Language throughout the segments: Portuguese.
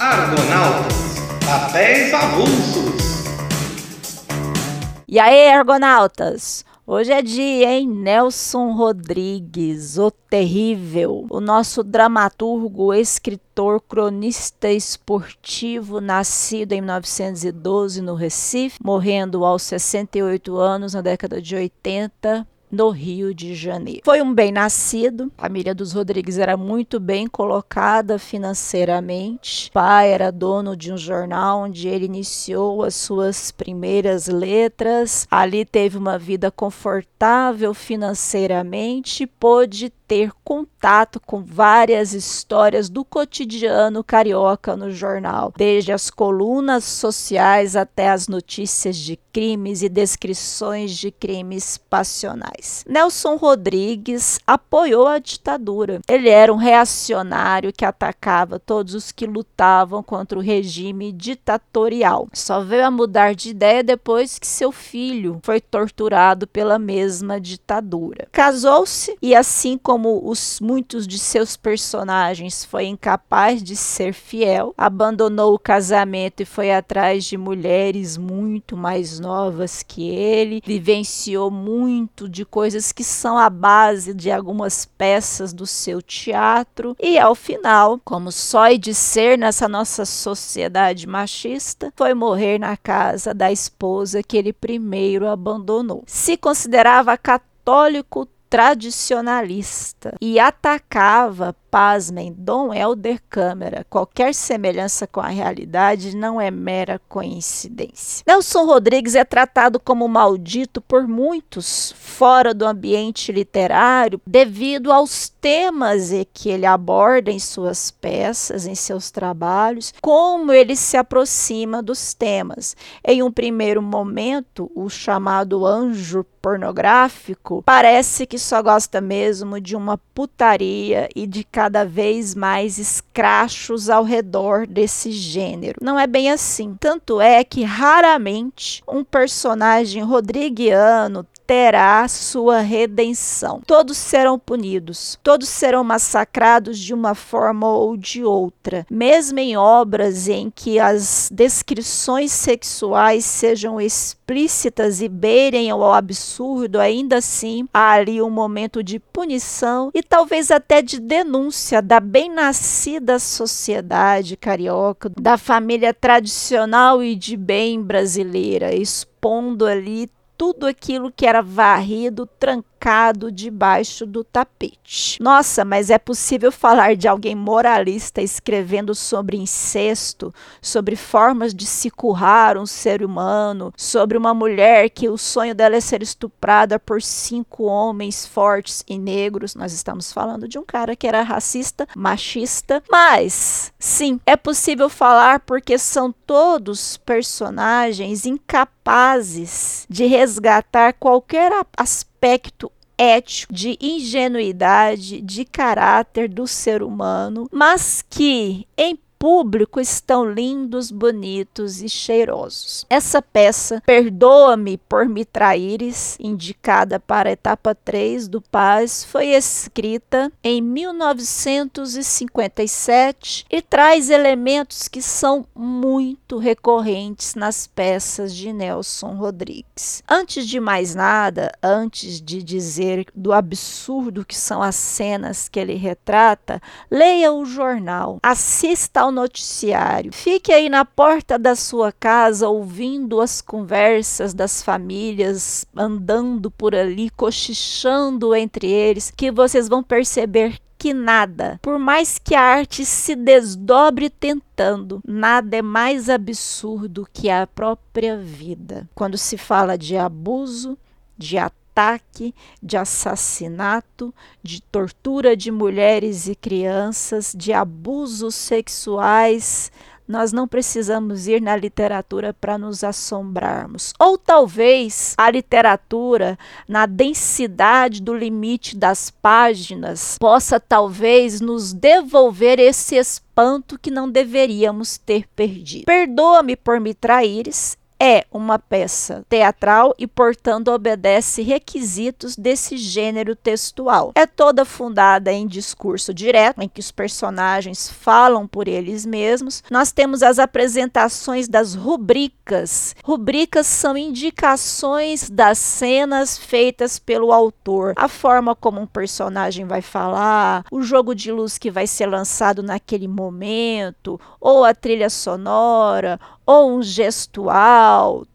Argonautas, papéis avulsos. E aí, argonautas? Hoje é dia, hein? Nelson Rodrigues, o terrível, o nosso dramaturgo, escritor, cronista esportivo, nascido em 1912 no Recife, morrendo aos 68 anos na década de 80 no Rio de Janeiro. Foi um bem-nascido, a família dos Rodrigues era muito bem colocada financeiramente. O pai era dono de um jornal onde ele iniciou as suas primeiras letras. Ali teve uma vida confortável financeiramente, pôde ter contato com várias histórias do cotidiano carioca no jornal, desde as colunas sociais até as notícias de crimes e descrições de crimes passionais. Nelson Rodrigues apoiou a ditadura. Ele era um reacionário que atacava todos os que lutavam contra o regime ditatorial. Só veio a mudar de ideia depois que seu filho foi torturado pela mesma ditadura. Casou-se e assim como os muitos de seus personagens foi incapaz de ser fiel, abandonou o casamento e foi atrás de mulheres muito mais novas que ele, vivenciou muito de coisas que são a base de algumas peças do seu teatro e ao final, como só é de ser nessa nossa sociedade machista, foi morrer na casa da esposa que ele primeiro abandonou. Se considerava católico tradicionalista e atacava pasmem, Dom Helder Câmara. Qualquer semelhança com a realidade não é mera coincidência. Nelson Rodrigues é tratado como maldito por muitos fora do ambiente literário devido aos temas que ele aborda em suas peças, em seus trabalhos, como ele se aproxima dos temas. Em um primeiro momento, o chamado anjo pornográfico parece que só gosta mesmo de uma putaria e de cada vez mais escrachos ao redor desse gênero. Não é bem assim. Tanto é que raramente um personagem rodriguiano terá sua redenção. Todos serão punidos, todos serão massacrados de uma forma ou de outra, mesmo em obras em que as descrições sexuais sejam explícitas e beirem ao absurdo, ainda assim há ali um momento de punição e talvez até de denúncia da bem-nascida sociedade carioca, da família tradicional e de bem brasileira, expondo ali tudo aquilo que era varrido, trancado debaixo do tapete. Nossa, mas é possível falar de alguém moralista escrevendo sobre incesto, sobre formas de se currar um ser humano, sobre uma mulher que o sonho dela é ser estuprada por cinco homens fortes e negros. Nós estamos falando de um cara que era racista, machista, mas sim, é possível falar porque são todos personagens incapazes de resgatar qualquer aspecto ético, de ingenuidade, de caráter do ser humano, mas que em público estão lindos, bonitos e cheirosos. Essa peça, Perdoa-me por me traíres, indicada para a etapa 3 do Paz, foi escrita em 1957 e traz elementos que são muito recorrentes nas peças de Nelson Rodrigues. Antes de mais nada, antes de dizer do absurdo que são as cenas que ele retrata, leia o jornal, assista ao noticiário. Fique aí na porta da sua casa ouvindo as conversas das famílias, andando por ali, cochichando entre eles, que vocês vão perceber que nada, por mais que a arte se desdobre tentando, nada é mais absurdo que a própria vida. Quando se fala de abuso, de ataque, ataque, de assassinato, de tortura de mulheres e crianças, de abusos sexuais. Nós não precisamos ir na literatura para nos assombrarmos. Ou talvez a literatura, na densidade do limite das páginas, possa talvez nos devolver esse espanto que não deveríamos ter perdido. Perdoa-me por me traíres é uma peça teatral e, portanto, obedece requisitos desse gênero textual. É toda fundada em discurso direto, em que os personagens falam por eles mesmos. Nós temos as apresentações das rubricas. Rubricas são indicações das cenas feitas pelo autor, a forma como um personagem vai falar, o jogo de luz que vai ser lançado naquele momento, ou a trilha sonora, ou um gestual,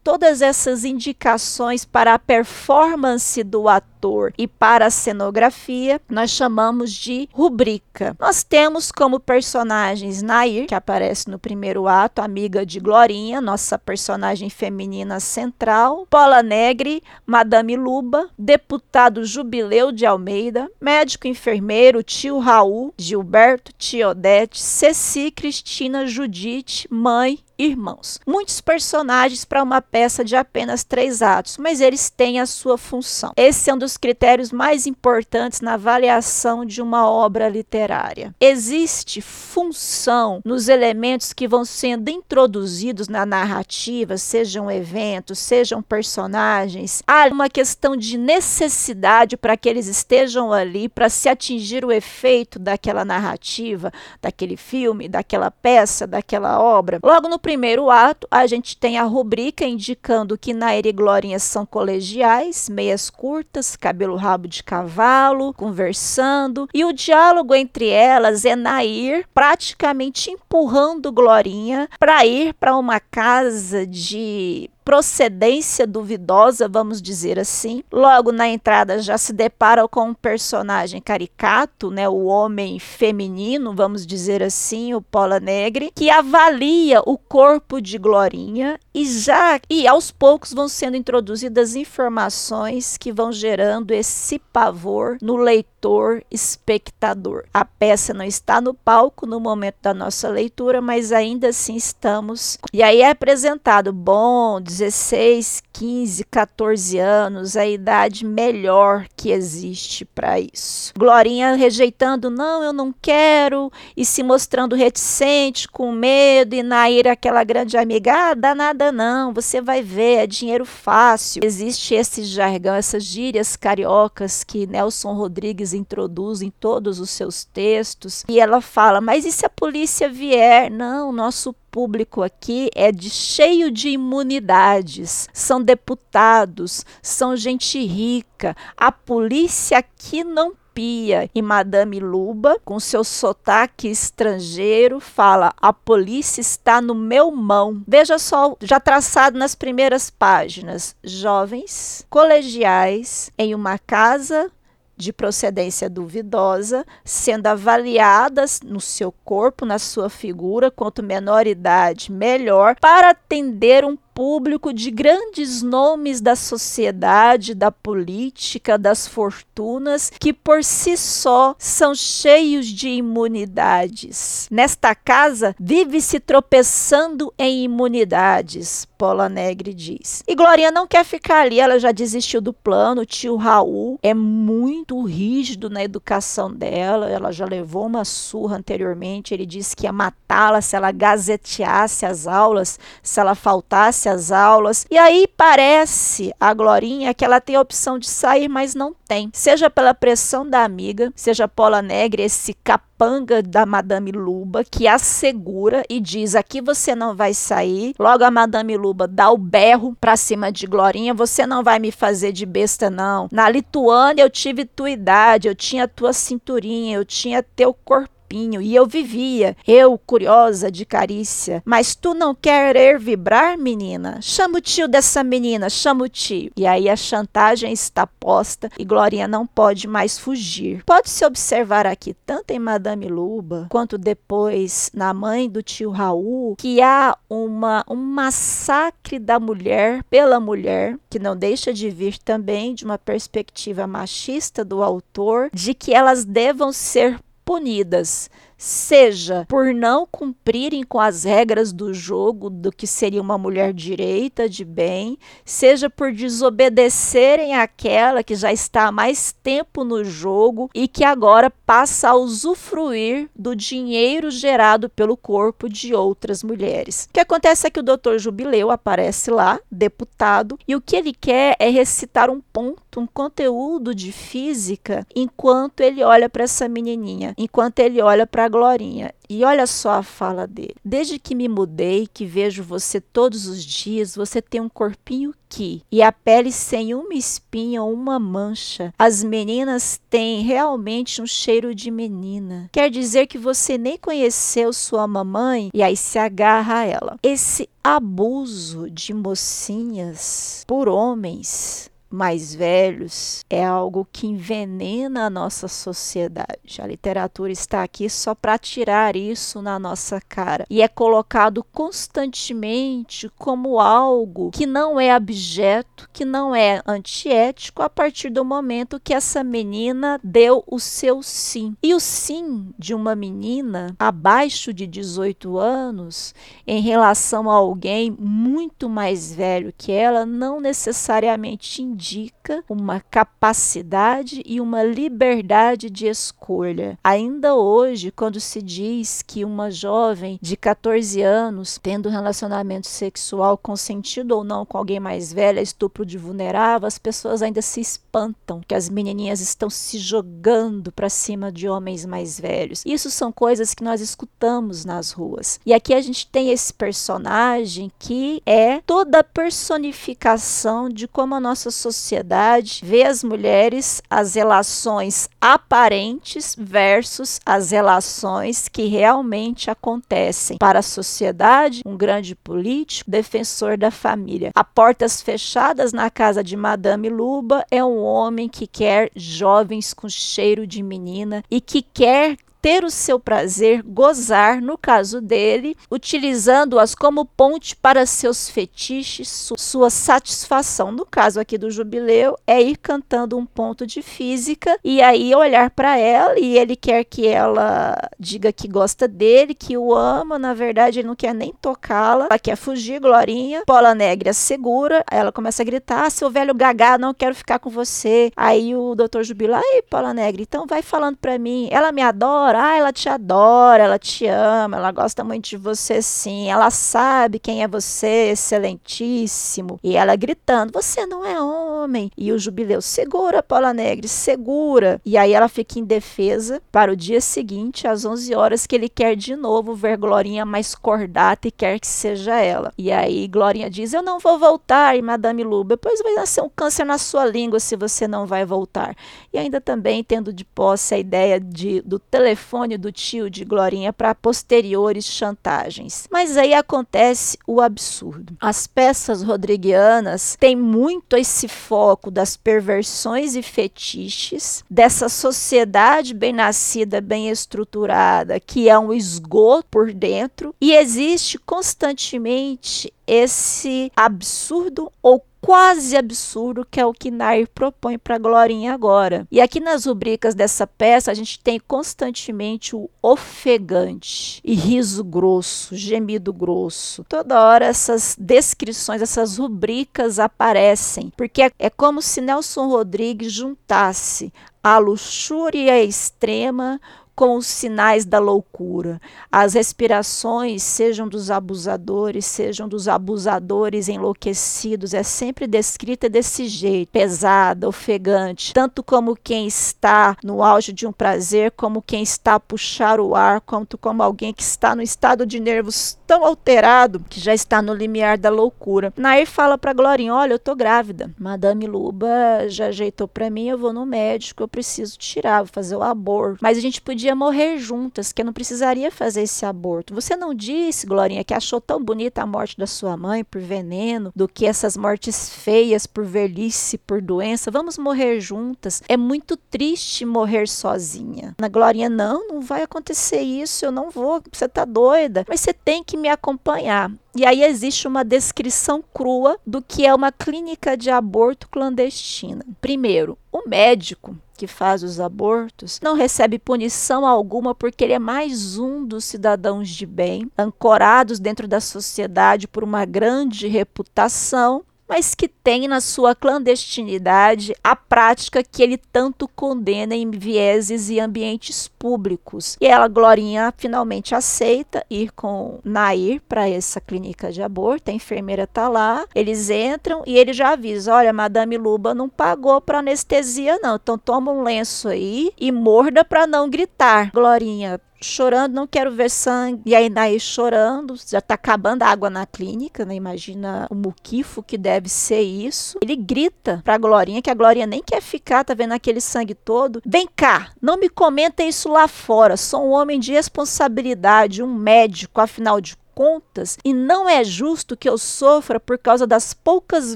todas essas indicações para a performance do ator e para a cenografia, nós chamamos de rubrica. Nós temos como personagens Nair, que aparece no primeiro ato, amiga de Glorinha, nossa personagem feminina central, Paula Negre, Madame Luba, deputado Jubileu de Almeida, médico enfermeiro, tio Raul, Gilberto, tia Odete, Ceci, Cristina, Judite, mãe irmãos. Muitos personagens para uma peça de apenas três atos, mas eles têm a sua função. Esse é um dos critérios mais importantes na avaliação de uma obra literária. Existe função nos elementos que vão sendo introduzidos na narrativa, sejam eventos, sejam personagens. Há uma questão de necessidade para que eles estejam ali para se atingir o efeito daquela narrativa, daquele filme, daquela peça, daquela obra. Logo no primeiro ato, a gente tem a rubrica indicando que Nair e Glorinha são colegiais, meias curtas, cabelo rabo de cavalo, conversando, e o diálogo entre elas é Nair praticamente empurrando Glorinha para ir para uma casa de procedência duvidosa, vamos dizer assim. Logo na entrada já se depara com um personagem caricato, né, o homem feminino, vamos dizer assim, o Pola Negre, que avalia o corpo de Glorinha e já e aos poucos vão sendo introduzidas informações que vão gerando esse pavor no leitor espectador. A peça não está no palco no momento da nossa leitura, mas ainda assim estamos. E aí é apresentado bom, 16, 15, 14 anos, a idade melhor que existe para isso. Glorinha rejeitando, não, eu não quero, e se mostrando reticente, com medo, e Naira, aquela grande amiga, ah, dá nada não, você vai ver, é dinheiro fácil. Existe esse jargão, essas gírias cariocas que Nelson Rodrigues introduz em todos os seus textos, e ela fala, mas e se a polícia vier? Não, nosso público aqui é de cheio de imunidades. São deputados, são gente rica. A polícia aqui não pia. E Madame Luba, com seu sotaque estrangeiro, fala: A polícia está no meu mão. Veja só, já traçado nas primeiras páginas: jovens colegiais em uma casa de procedência duvidosa, sendo avaliadas no seu corpo, na sua figura, quanto menor idade, melhor, para atender um público de grandes nomes da sociedade, da política, das fortunas, que por si só são cheios de imunidades. Nesta casa vive-se tropeçando em imunidades, Paula Negre diz. E Glorinha não quer ficar ali, ela já desistiu do plano. O tio Raul é muito rígido na educação dela, ela já levou uma surra anteriormente. Ele disse que ia matá-la se ela gazeteasse as aulas, se ela faltasse as aulas. E aí parece a Glorinha que ela tem a opção de sair, mas não tem. Seja pela pressão da amiga, seja Paula Negre, esse capanga da Madame Luba, que assegura e diz: aqui você não vai sair. Logo a Madame Luba dá o berro pra cima de Glorinha: você não vai me fazer de besta, não. Na Lituânia eu tive tua idade, eu tinha tua cinturinha, eu tinha teu corpo e eu vivia, eu curiosa de carícia. Mas tu não querer vibrar, menina? Chama o tio dessa menina, chama o tio. E aí a chantagem está posta e Glorinha não pode mais fugir. Pode-se observar aqui, tanto em Madame Luba, quanto depois na mãe do tio Raul, que há uma, um massacre da mulher pela mulher, que não deixa de vir também de uma perspectiva machista do autor, de que elas devam ser punidas seja por não cumprirem com as regras do jogo do que seria uma mulher direita, de bem, seja por desobedecerem aquela que já está há mais tempo no jogo e que agora passa a usufruir do dinheiro gerado pelo corpo de outras mulheres. O que acontece é que o Dr. Jubileu aparece lá, deputado, e o que ele quer é recitar um ponto, um conteúdo de física enquanto ele olha para essa menininha, enquanto ele olha para Glorinha. E olha só a fala dele. Desde que me mudei, que vejo você todos os dias, você tem um corpinho que, e a pele sem uma espinha ou uma mancha. As meninas têm realmente um cheiro de menina. Quer dizer que você nem conheceu sua mamãe e aí se agarra a ela. Esse abuso de mocinhas por homens mais velhos é algo que envenena a nossa sociedade. A literatura está aqui só para tirar isso na nossa cara e é colocado constantemente como algo que não é abjeto, que não é antiético a partir do momento que essa menina deu o seu sim. E o sim de uma menina abaixo de 18 anos em relação a alguém muito mais velho que ela não necessariamente indica indica uma capacidade e uma liberdade de escolha. Ainda hoje, quando se diz que uma jovem de 14 anos, tendo relacionamento sexual consentido ou não com alguém mais velha, estupro de vulnerável, as pessoas ainda se espantam que as menininhas estão se jogando para cima de homens mais velhos. Isso são coisas que nós escutamos nas ruas. E aqui a gente tem esse personagem que é toda a personificação de como a nossa sociedade sociedade vê as mulheres, as relações aparentes versus as relações que realmente acontecem. Para a sociedade, um grande político, defensor da família. A portas fechadas na casa de Madame Luba é um homem que quer jovens com cheiro de menina e que quer ter o seu prazer, gozar, no caso dele, utilizando-as como ponte para seus fetiches, sua satisfação. No caso aqui do jubileu, é ir cantando um ponto de física e aí olhar para ela e ele quer que ela diga que gosta dele, que o ama, na verdade ele não quer nem tocá-la, ela quer fugir, Glorinha. Pola Negra segura, ela começa a gritar: ah, seu velho gagá, não quero ficar com você. Aí o doutor Jubileu, ai, Pola Negra, então vai falando para mim, ela me adora adora, ah, ela te adora, ela te ama, ela gosta muito de você sim, ela sabe quem é você, excelentíssimo. E ela gritando: Você não é homem. E o jubileu: Segura, Paula Negre, segura. E aí ela fica em defesa para o dia seguinte, às 11 horas, que ele quer de novo ver Glorinha mais cordata e quer que seja ela. E aí Glorinha diz: Eu não vou voltar. E Madame Luba: Pois vai nascer um câncer na sua língua se você não vai voltar. E ainda também tendo de posse a ideia de, do telefone telefone do tio de Glorinha para posteriores chantagens. Mas aí acontece o absurdo. As peças rodriguianas têm muito esse foco das perversões e fetiches, dessa sociedade bem nascida, bem estruturada, que é um esgoto por dentro, e existe constantemente esse absurdo ou quase absurdo que é o que Nair propõe para Glorinha agora. E aqui nas rubricas dessa peça a gente tem constantemente o ofegante e riso grosso, gemido grosso. Toda hora essas descrições, essas rubricas aparecem, porque é, é como se Nelson Rodrigues juntasse a luxúria extrema com os sinais da loucura. As respirações, sejam dos abusadores, sejam dos abusadores enlouquecidos, é sempre descrita desse jeito, pesada, ofegante, tanto como quem está no auge de um prazer, como quem está a puxar o ar, quanto como alguém que está no estado de nervos tão alterado que já está no limiar da loucura. Nair fala para Glorinha: "Olha, eu tô grávida. Madame Luba já ajeitou para mim, eu vou no médico, eu preciso tirar, vou fazer o aborto". Mas a gente podia podia morrer juntas, que eu não precisaria fazer esse aborto. Você não disse, Glorinha, que achou tão bonita a morte da sua mãe por veneno, do que essas mortes feias por velhice, por doença. Vamos morrer juntas. É muito triste morrer sozinha. Na Glorinha, não, não vai acontecer isso, eu não vou, você tá doida. Mas você tem que me acompanhar. E aí existe uma descrição crua do que é uma clínica de aborto clandestina. Primeiro, o médico que faz os abortos não recebe punição alguma porque ele é mais um dos cidadãos de bem, ancorados dentro da sociedade por uma grande reputação mas que tem na sua clandestinidade a prática que ele tanto condena em vieses e ambientes públicos. E ela, Glorinha, finalmente aceita ir com Nair para essa clínica de aborto. A enfermeira tá lá, eles entram e ele já avisa: olha, Madame Luba não pagou para anestesia, não. Então toma um lenço aí e morda para não gritar. Glorinha chorando, não quero ver sangue. E aí Nair chorando, já tá acabando a água na clínica, né? Imagina o muquifo que deve ser isso. Ele grita pra Glorinha, que a Glorinha nem quer ficar, tá vendo aquele sangue todo. Vem cá, não me comenta isso lá fora. Sou um homem de responsabilidade, um médico, afinal de contas e não é justo que eu sofra por causa das poucas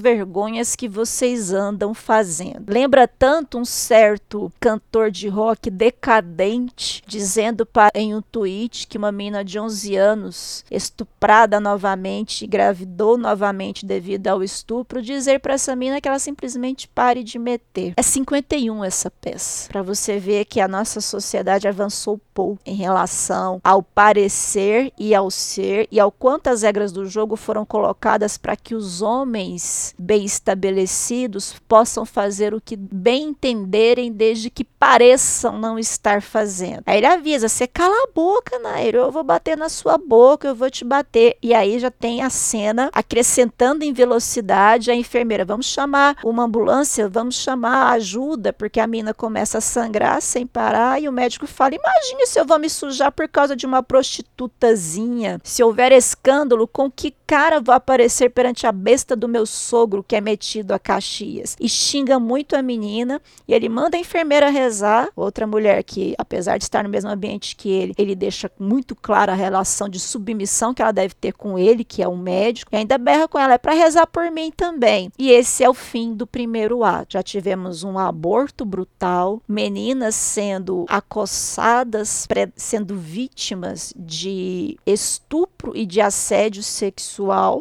vergonhas que vocês andam fazendo. Lembra tanto um certo cantor de rock decadente dizendo para, em um tweet que uma menina de 11 anos estuprada novamente, engravidou novamente devido ao estupro, dizer para essa menina que ela simplesmente pare de meter. É 51 essa peça, para você ver que a nossa sociedade avançou pouco em relação ao parecer e ao ser e ao quanto as regras do jogo foram colocadas para que os homens bem estabelecidos possam fazer o que bem entenderem, desde que pareçam não estar fazendo. Aí ele avisa: você cala a boca, Nairo, eu vou bater na sua boca, eu vou te bater. E aí já tem a cena acrescentando em velocidade a enfermeira: vamos chamar uma ambulância, vamos chamar ajuda, porque a mina começa a sangrar sem parar. E o médico fala: imagine se eu vou me sujar por causa de uma prostitutazinha. Se houver houver escândalo, com que cara vou aparecer perante a besta do meu sogro que é metido a Caxias? E xinga muito a menina, e ele manda a enfermeira rezar, outra mulher que, apesar de estar no mesmo ambiente que ele, ele deixa muito clara a relação de submissão que ela deve ter com ele, que é um médico, e ainda berra com ela, é para rezar por mim também. E esse é o fim do primeiro ato. Já tivemos um aborto brutal, meninas sendo acossadas, sendo vítimas de estupro e de assédio sexual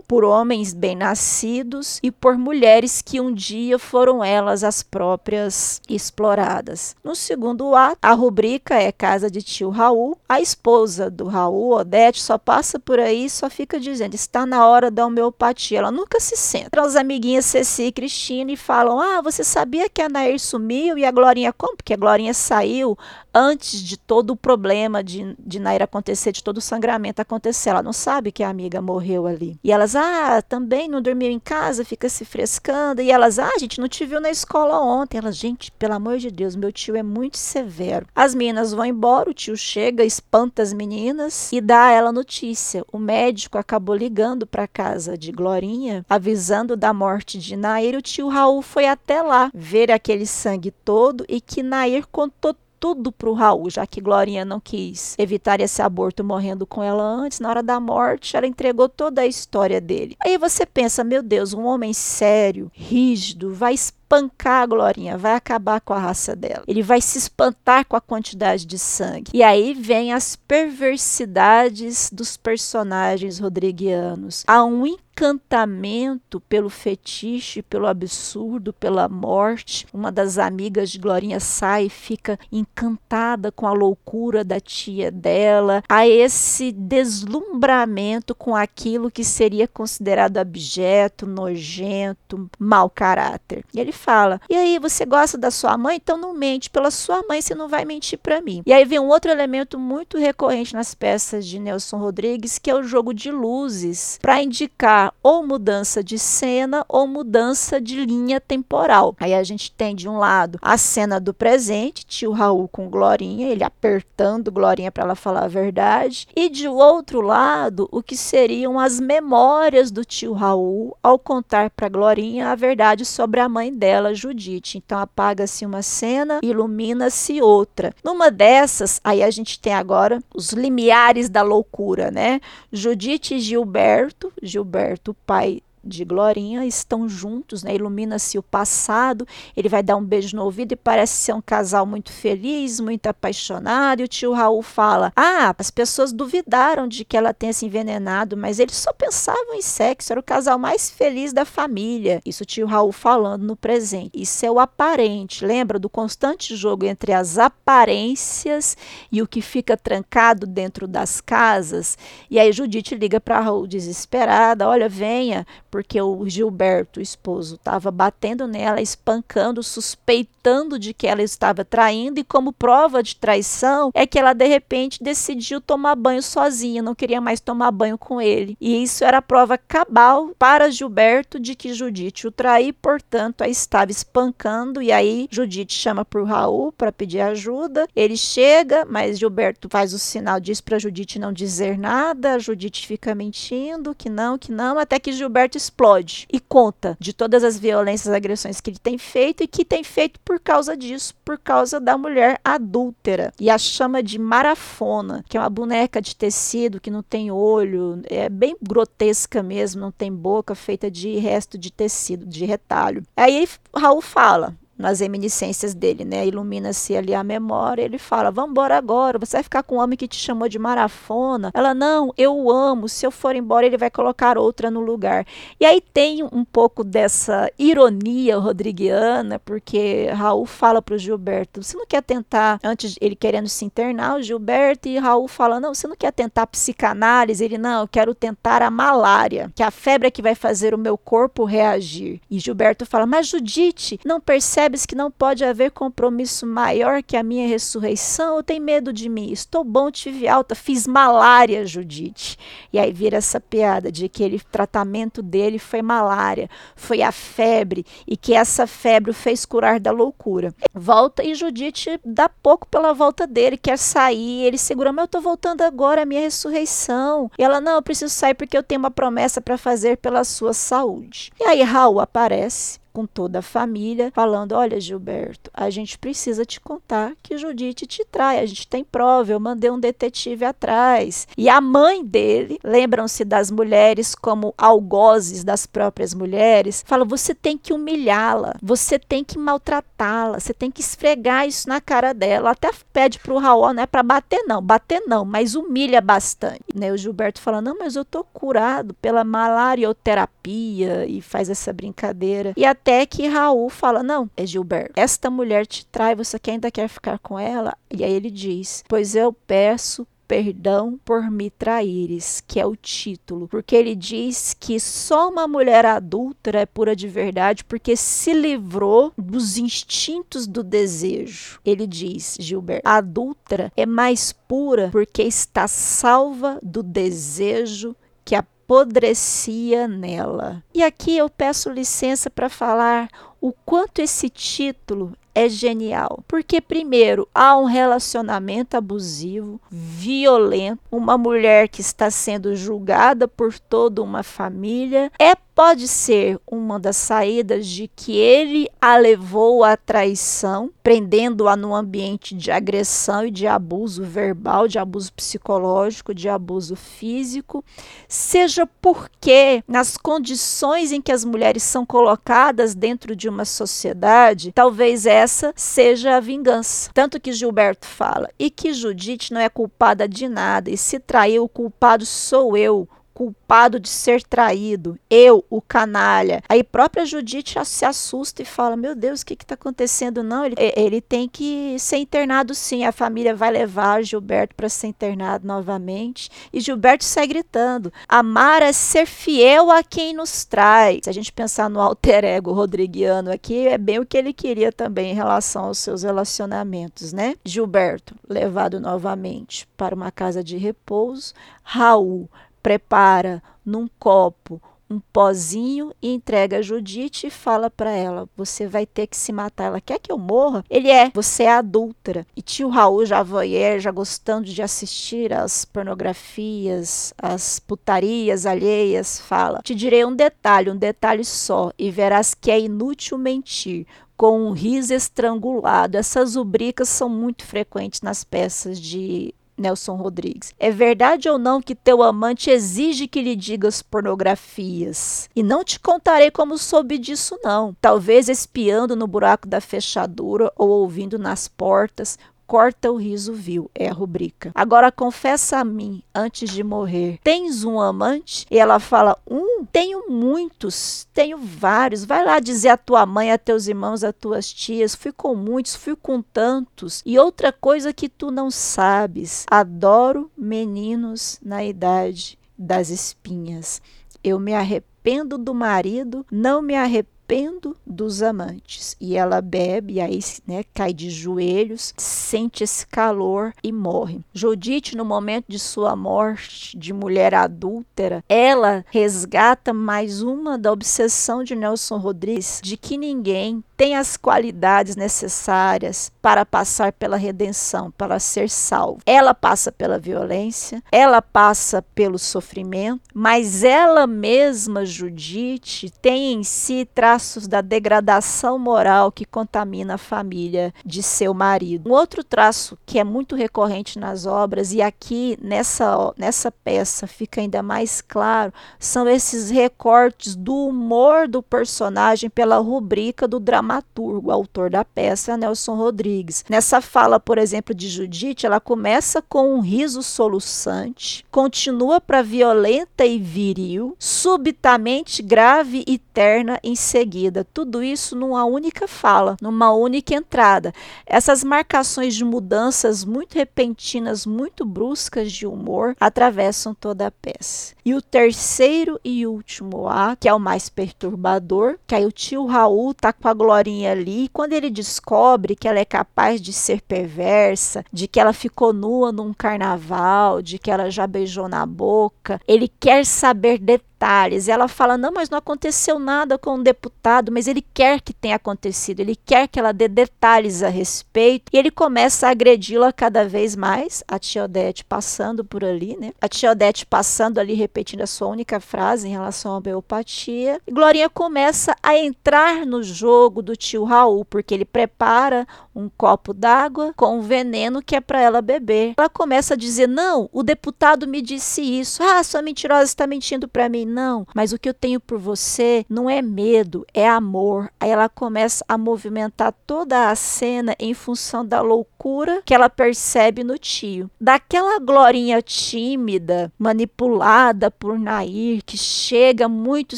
por homens bem-nascidos e por mulheres que um dia foram elas as próprias exploradas. No segundo ato, a rubrica é Casa de Tio Raul. A esposa do Raul, Odete, só passa por aí e só fica dizendo: está na hora da homeopatia. Ela nunca se senta. As amiguinhas Ceci e Cristina e falam: Ah, você sabia que a Nair sumiu e a Glorinha como? Porque a Glorinha saiu antes de todo o problema de, de Nair acontecer, de todo o sangramento acontecer. Ela não sabe que a amiga morreu ali. E elas, ah, também não dormiu em casa, fica se frescando. E elas, ah, gente não te viu na escola ontem. Elas, gente, pelo amor de Deus, meu tio é muito severo. As meninas vão embora, o tio chega, espanta as meninas e dá a ela notícia. O médico acabou ligando para casa de Glorinha, avisando da morte de Nair. O tio Raul foi até lá ver aquele sangue todo e que Nair contou tudo para o Raul, já que Glorinha não quis evitar esse aborto morrendo com ela antes. Na hora da morte, ela entregou toda a história dele. Aí você pensa, meu Deus, um homem sério, rígido, vai espancar a Glorinha, vai acabar com a raça dela. Ele vai se espantar com a quantidade de sangue. E aí vem as perversidades dos personagens rodriguianos. Há um encantamento pelo fetiche, pelo absurdo, pela morte. Uma das amigas de Glorinha sai e fica encantada com a loucura da tia dela. Há esse deslumbramento com aquilo que seria considerado abjeto, nojento, mau caráter. E ele fala: E aí, você gosta da sua mãe? Então não mente. Pela sua mãe, você não vai mentir para mim. E aí vem um outro elemento muito recorrente nas peças de Nelson Rodrigues, que é o jogo de luzes, para indicar ou mudança de cena ou mudança de linha temporal. Aí a gente tem de um lado a cena do presente, tio Raul com Glorinha, ele apertando Glorinha para ela falar a verdade, e de outro lado, o que seriam as memórias do tio Raul ao contar para Glorinha a verdade sobre a mãe dela, Judite. Então apaga-se uma cena, ilumina-se outra. Numa dessas, aí a gente tem agora os limiares da loucura, né? Judite e Gilberto, Gilberto o pai de Glorinha estão juntos, né? Ilumina-se o passado. Ele vai dar um beijo no ouvido e parece ser um casal muito feliz, muito apaixonado. E o tio Raul fala: Ah, as pessoas duvidaram de que ela tenha se envenenado, mas eles só pensavam em sexo. Era o casal mais feliz da família. Isso o tio Raul falando no presente. Isso é o aparente. Lembra do constante jogo entre as aparências e o que fica trancado dentro das casas? E aí Judite liga para Raul desesperada: Olha, venha, porque o Gilberto, o esposo, estava batendo nela, espancando, suspeitando de que ela estava traindo, e como prova de traição é que ela de repente decidiu tomar banho sozinha, não queria mais tomar banho com ele. E isso era prova cabal para Gilberto de que Judite o traí, portanto, a estava espancando, e aí Judite chama o Raul para pedir ajuda. Ele chega, mas Gilberto faz o sinal, diz para Judite não dizer nada, Judite fica mentindo que não, que não, até que Gilberto explode e conta de todas as violências, agressões que ele tem feito e que tem feito por causa disso, por causa da mulher adúltera. E a chama de marafona, que é uma boneca de tecido que não tem olho, é bem grotesca mesmo, não tem boca, feita de resto de tecido, de retalho. Aí Raul fala: nas reminiscências dele, né? Ilumina-se ali a memória. Ele fala: Vamos embora agora. Você vai ficar com um homem que te chamou de marafona. Ela: Não, eu o amo. Se eu for embora, ele vai colocar outra no lugar. E aí tem um pouco dessa ironia rodriguiana, porque Raul fala para o Gilberto: Você não quer tentar, antes ele querendo se internar, o Gilberto, e Raul fala: Não, você não quer tentar psicanálise? Ele: Não, eu quero tentar a malária, que é a febre é que vai fazer o meu corpo reagir. E Gilberto fala: Mas Judite, não percebe Percebes que não pode haver compromisso maior que a minha ressurreição ou tem medo de mim? Estou bom, tive alta, fiz malária, Judite. E aí vira essa piada de que ele, tratamento dele foi malária, foi a febre e que essa febre o fez curar da loucura. Volta e Judite dá pouco pela volta dele, quer sair, ele segura, mas eu estou voltando agora, a minha ressurreição. E ela, não, eu preciso sair porque eu tenho uma promessa para fazer pela sua saúde. E aí Raul aparece com toda a família, falando: Olha, Gilberto, a gente precisa te contar que Judite te trai, a gente tem prova, eu mandei um detetive atrás. E a mãe dele, lembram-se das mulheres como algozes das próprias mulheres, fala: Você tem que humilhá-la, você tem que maltratá-la, você tem que esfregar isso na cara dela. Até pede pro Raul, não é para bater, não, bater não, mas humilha bastante. Né? O Gilberto fala: Não, mas eu tô curado pela malarioterapia e faz essa brincadeira. E até até que Raul fala: Não, é Gilberto, esta mulher te trai, você ainda quer ficar com ela? E aí ele diz: Pois eu peço perdão por me traíres, que é o título, porque ele diz que só uma mulher adúltera é pura de verdade porque se livrou dos instintos do desejo. Ele diz, Gilberto, a adúltera é mais pura porque está salva do desejo que a apodrecia nela. E aqui eu peço licença para falar o quanto esse título é genial. Porque, primeiro, há um relacionamento abusivo, violento, uma mulher que está sendo julgada por toda uma família. É pode ser uma das saídas de que ele a levou à traição, prendendo-a num ambiente de agressão e de abuso verbal, de abuso psicológico, de abuso físico, seja porque nas condições em que as mulheres são colocadas dentro de uma sociedade, talvez essa seja a vingança. Tanto que Gilberto fala, e que Judite não é culpada de nada, e se traiu, o culpado sou eu culpado de ser traído, eu, o canalha. Aí própria Judite se assusta e fala: Meu Deus, o que está acontecendo? Não, ele, ele tem que ser internado sim. A família vai levar Gilberto para ser internado novamente. E Gilberto sai gritando: Amar é ser fiel a quem nos traz. Se a gente pensar no alter ego rodriguiano aqui, é bem o que ele queria também em relação aos seus relacionamentos, né? Gilberto, levado novamente para uma casa de repouso. Raul, prepara num copo um pozinho e entrega a Judite e fala para ela: Você vai ter que se matar. Ela quer que eu morra? Ele é, você é adúltera. E tio Raul já voyeur, já gostando de assistir às pornografias, às putarias alheias, fala: Te direi um detalhe, um detalhe só, e verás que é inútil mentir com um riso estrangulado. Essas rubricas são muito frequentes nas peças de Nelson Rodrigues. É verdade ou não que teu amante exige que lhe digas pornografias? E não te contarei como soube disso, não. Talvez espiando no buraco da fechadura ou ouvindo nas portas corta o riso vil, é a rubrica. Agora confessa a mim, antes de morrer, tens um amante? E ela fala, um? Tenho muitos, tenho vários. Vai lá dizer à tua mãe, a teus irmãos, a tuas tias, fui com muitos, fui com tantos. E outra coisa que tu não sabes, adoro meninos na idade das espinhas. Eu me arrependo do marido, não me arrependo arrependo dos amantes. E ela bebe, e aí né, cai de joelhos, sente esse calor e morre. Judite, no momento de sua morte, de mulher adúltera, ela resgata mais uma da obsessão de Nelson Rodrigues de que ninguém tem as qualidades necessárias para passar pela redenção, para ser salvo. Ela passa pela violência, ela passa pelo sofrimento, mas ela mesma, Judite, tem em si traços da degradação moral que contamina a família de seu marido. Um outro traço que é muito recorrente nas obras e aqui nessa nessa peça fica ainda mais claro, são esses recortes do humor do personagem pela rubrica do drama dramaturgo, autor da peça, Nelson Rodrigues. Nessa fala, por exemplo, de Judite, ela começa com um riso soluçante, continua para violenta e viril, subitamente grave e terna em seguida. Tudo isso numa única fala, numa única entrada. Essas marcações de mudanças muito repentinas, muito bruscas de humor atravessam toda a peça. E o terceiro e último ato, que é o mais perturbador, que aí o tio Raul tá com a Glorinha ali, e quando ele descobre que ela é capaz de ser perversa, de que ela ficou nua num carnaval, de que ela já beijou na boca, ele quer saber detalhes detalhes. Ela fala: não, mas não aconteceu nada com o deputado, mas ele quer que tenha acontecido, ele quer que ela dê detalhes a respeito. E ele começa a agredi-la cada vez mais. A tia Odete passando por ali, né? A tia Odete passando ali, repetindo a sua única frase em relação à homeopatia. E Glorinha começa a entrar no jogo do tio Raul, porque ele prepara um copo d'água com um veneno que é para ela beber. Ela começa a dizer: não, o deputado me disse isso. Ah, sua mentirosa está mentindo para mim não, mas o que eu tenho por você não é medo, é amor. Aí ela começa a movimentar toda a cena em função da loucura que ela percebe no tio. Daquela glorinha tímida, manipulada por Nair, que chega muito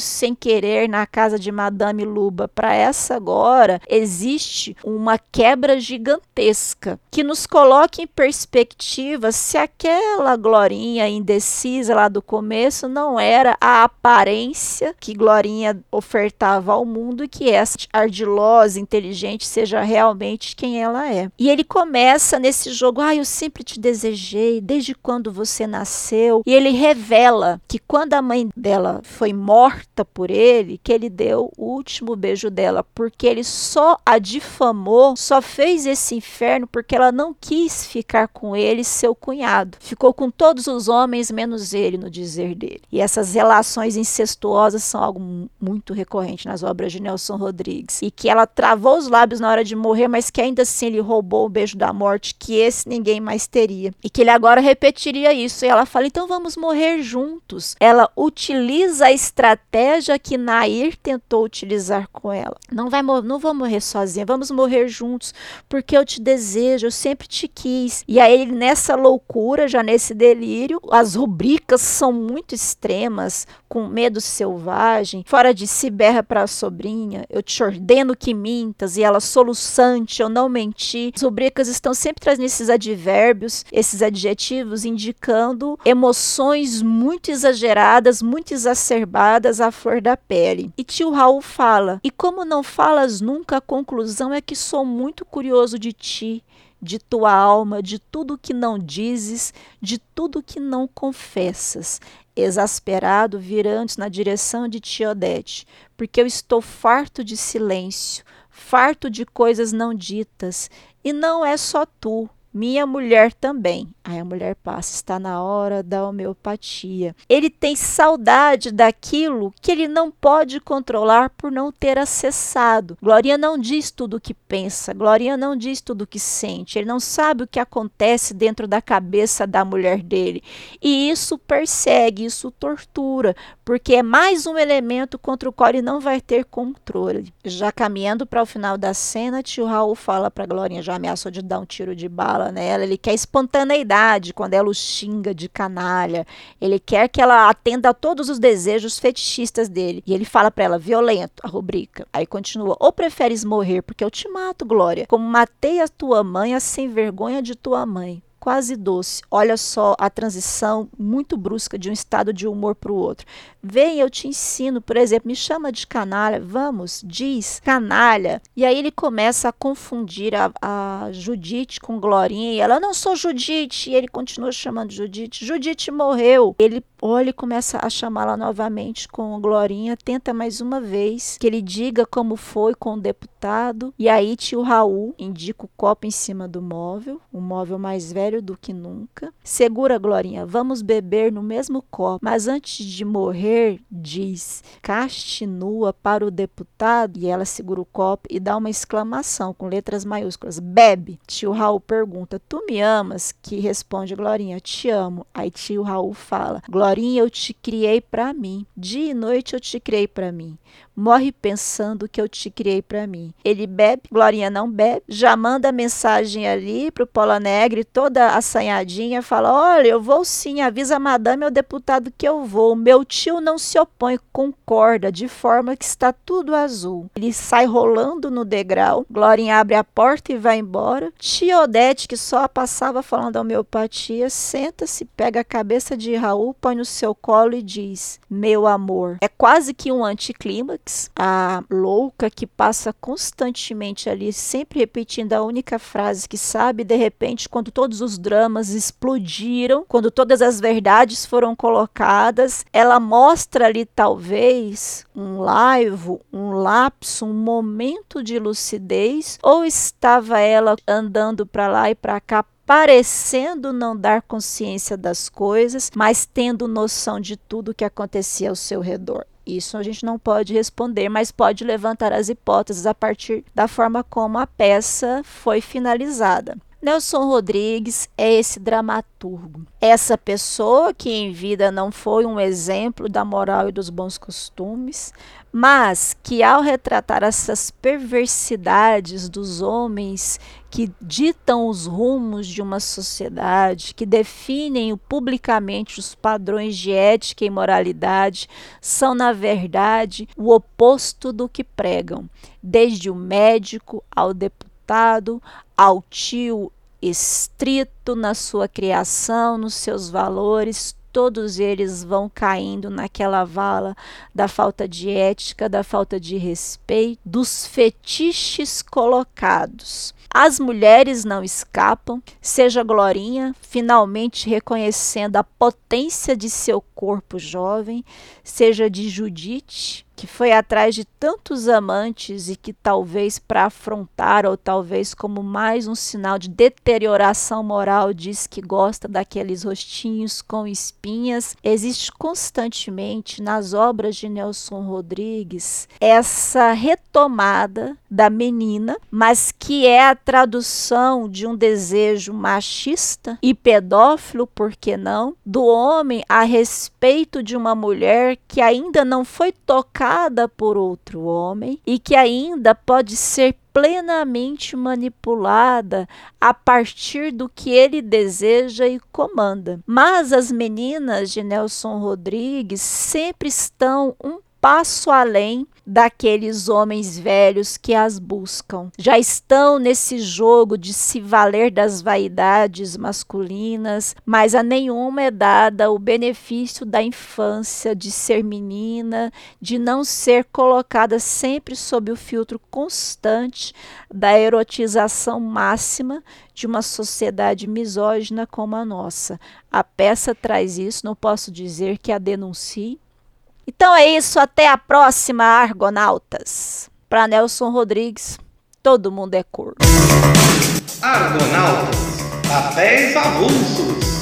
sem querer na casa de Madame Luba, para essa agora existe uma quebra gigantesca que nos coloca em perspectiva se aquela glorinha indecisa lá do começo não era a aparência que Glorinha ofertava ao mundo e que essa ardilosa, inteligente, seja realmente quem ela é. E ele começa nesse jogo, ah, eu sempre te desejei, desde quando você nasceu. E ele revela que quando a mãe dela foi morta por ele, que ele deu o último beijo dela, porque ele só a difamou, só fez esse inferno porque ela não quis ficar com ele, seu cunhado. Ficou com todos os homens menos ele, no dizer dele. E essas relações relações incestuosas são algo muito recorrente nas obras de Nelson Rodrigues. E que ela travou os lábios na hora de morrer, mas que ainda assim ele roubou o beijo da morte, que esse ninguém mais teria. E que ele agora repetiria isso. E ela fala: então vamos morrer juntos. Ela utiliza a estratégia que Nair tentou utilizar com ela. Não, vai não vou morrer sozinha, vamos morrer juntos, porque eu te desejo, eu sempre te quis. E aí, nessa loucura, já nesse delírio, as rubricas são muito extremas com medo selvagem, fora de si berra para a sobrinha, eu te ordeno que mintas, e ela soluçante, eu não menti. As rubricas estão sempre trazendo esses advérbios, esses adjetivos, indicando emoções muito exageradas, muito exacerbadas à flor da pele. E tio Raul fala: E como não falas nunca, a conclusão é que sou muito curioso de ti de tua alma, de tudo que não dizes, de tudo que não confessas. Exasperado, virando na direção de Tiodete, porque eu estou farto de silêncio, farto de coisas não ditas, e não é só tu, minha mulher também. Aí a mulher passa, está na hora da homeopatia. Ele tem saudade daquilo que ele não pode controlar por não ter acessado. Glorinha não diz tudo o que pensa, Glorinha não diz tudo o que sente. Ele não sabe o que acontece dentro da cabeça da mulher dele. E isso persegue, isso tortura, porque é mais um elemento contra o qual ele não vai ter controle. Já caminhando para o final da cena, tio Raul fala para Glorinha, já ameaçou de dar um tiro de bala nela, ele quer espontaneidade quando ela o xinga de canalha, ele quer que ela atenda a todos os desejos fetichistas dele. E ele fala para ela, violento, a rubrica. Aí continua, ou preferes morrer porque eu te mato, Glória, como matei a tua mãe, a sem vergonha de tua mãe quase doce. Olha só a transição muito brusca de um estado de humor para o outro. Vem, eu te ensino, por exemplo, me chama de canalha, vamos, diz canalha. E aí ele começa a confundir a, a Judite com Glorinha. E ela, não sou Judite. E ele continua chamando Judite. Judite morreu. Ele olha e começa a chamá-la novamente com Glorinha. Tenta mais uma vez que ele diga como foi com o deputado. E aí tio Raul indica o copo em cima do móvel, o móvel mais velho do que nunca. Segura, Glorinha, vamos beber no mesmo copo. Mas antes de morrer, morrer, diz, caste nua para o deputado, e ela segura o copo e dá uma exclamação com letras maiúsculas: bebe. Tio Raul pergunta: Tu me amas? Que responde Glorinha: Te amo. Aí tio Raul fala: Glorinha, eu te criei para mim. Dia e noite eu te criei para mim morre pensando que eu te criei para mim. Ele bebe, Glorinha não bebe, já manda mensagem ali pro Pola Negre, toda assanhadinha, fala: Olha, eu vou sim, avisa a madame ao deputado que eu vou. Meu tio não se opõe, concorda, de forma que está tudo azul. Ele sai rolando no degrau, Glorinha abre a porta e vai embora. Tia Odete, que só passava falando da homeopatia, senta-se, pega a cabeça de Raul, põe no seu colo e diz: Meu amor. É quase que um anticlímax a louca que passa constantemente ali, sempre repetindo a única frase que sabe, de repente, quando todos os dramas explodiram, quando todas as verdades foram colocadas, ela mostra ali talvez um laivo, um lapso, um momento de lucidez, ou estava ela andando para lá e para cá parecendo não dar consciência das coisas, mas tendo noção de tudo que acontecia ao seu redor. Isso a gente não pode responder, mas pode levantar as hipóteses a partir da forma como a peça foi finalizada. Nelson Rodrigues é esse dramaturgo, essa pessoa que em vida não foi um exemplo da moral e dos bons costumes, mas que ao retratar essas perversidades dos homens que ditam os rumos de uma sociedade, que definem publicamente os padrões de ética e moralidade, são, na verdade, o oposto do que pregam, desde o médico ao deputado, ao tio estrito na sua criação, nos seus valores, todos eles vão caindo naquela vala da falta de ética, da falta de respeito, dos fetiches colocados. As mulheres não escapam, seja Glorinha finalmente reconhecendo a potência de seu corpo jovem, seja de Judite, que foi atrás de tantos amantes e que talvez para afrontar ou talvez como mais um sinal de deterioração moral diz que gosta daqueles rostinhos com espinhas, existe constantemente nas obras de Nelson Rodrigues essa retomada da menina, mas que é a tradução de um desejo machista e pedófilo, por que não, do homem a respeito de uma mulher que ainda não foi tocada por outro homem e que ainda pode ser plenamente manipulada a partir do que ele deseja e comanda. Mas as meninas de Nelson Rodrigues sempre estão um passo além daqueles homens velhos que as buscam. Já estão nesse jogo de se valer das vaidades masculinas, mas a nenhuma é dada o benefício da infância, de ser menina, de não ser colocada sempre sob o filtro constante da erotização máxima de uma sociedade misógina como a nossa. A peça traz isso, não posso dizer que a denuncie, então é isso, até a próxima, Argonautas. Para Nelson Rodrigues, todo mundo é cor. Argonautas papéis avulsos.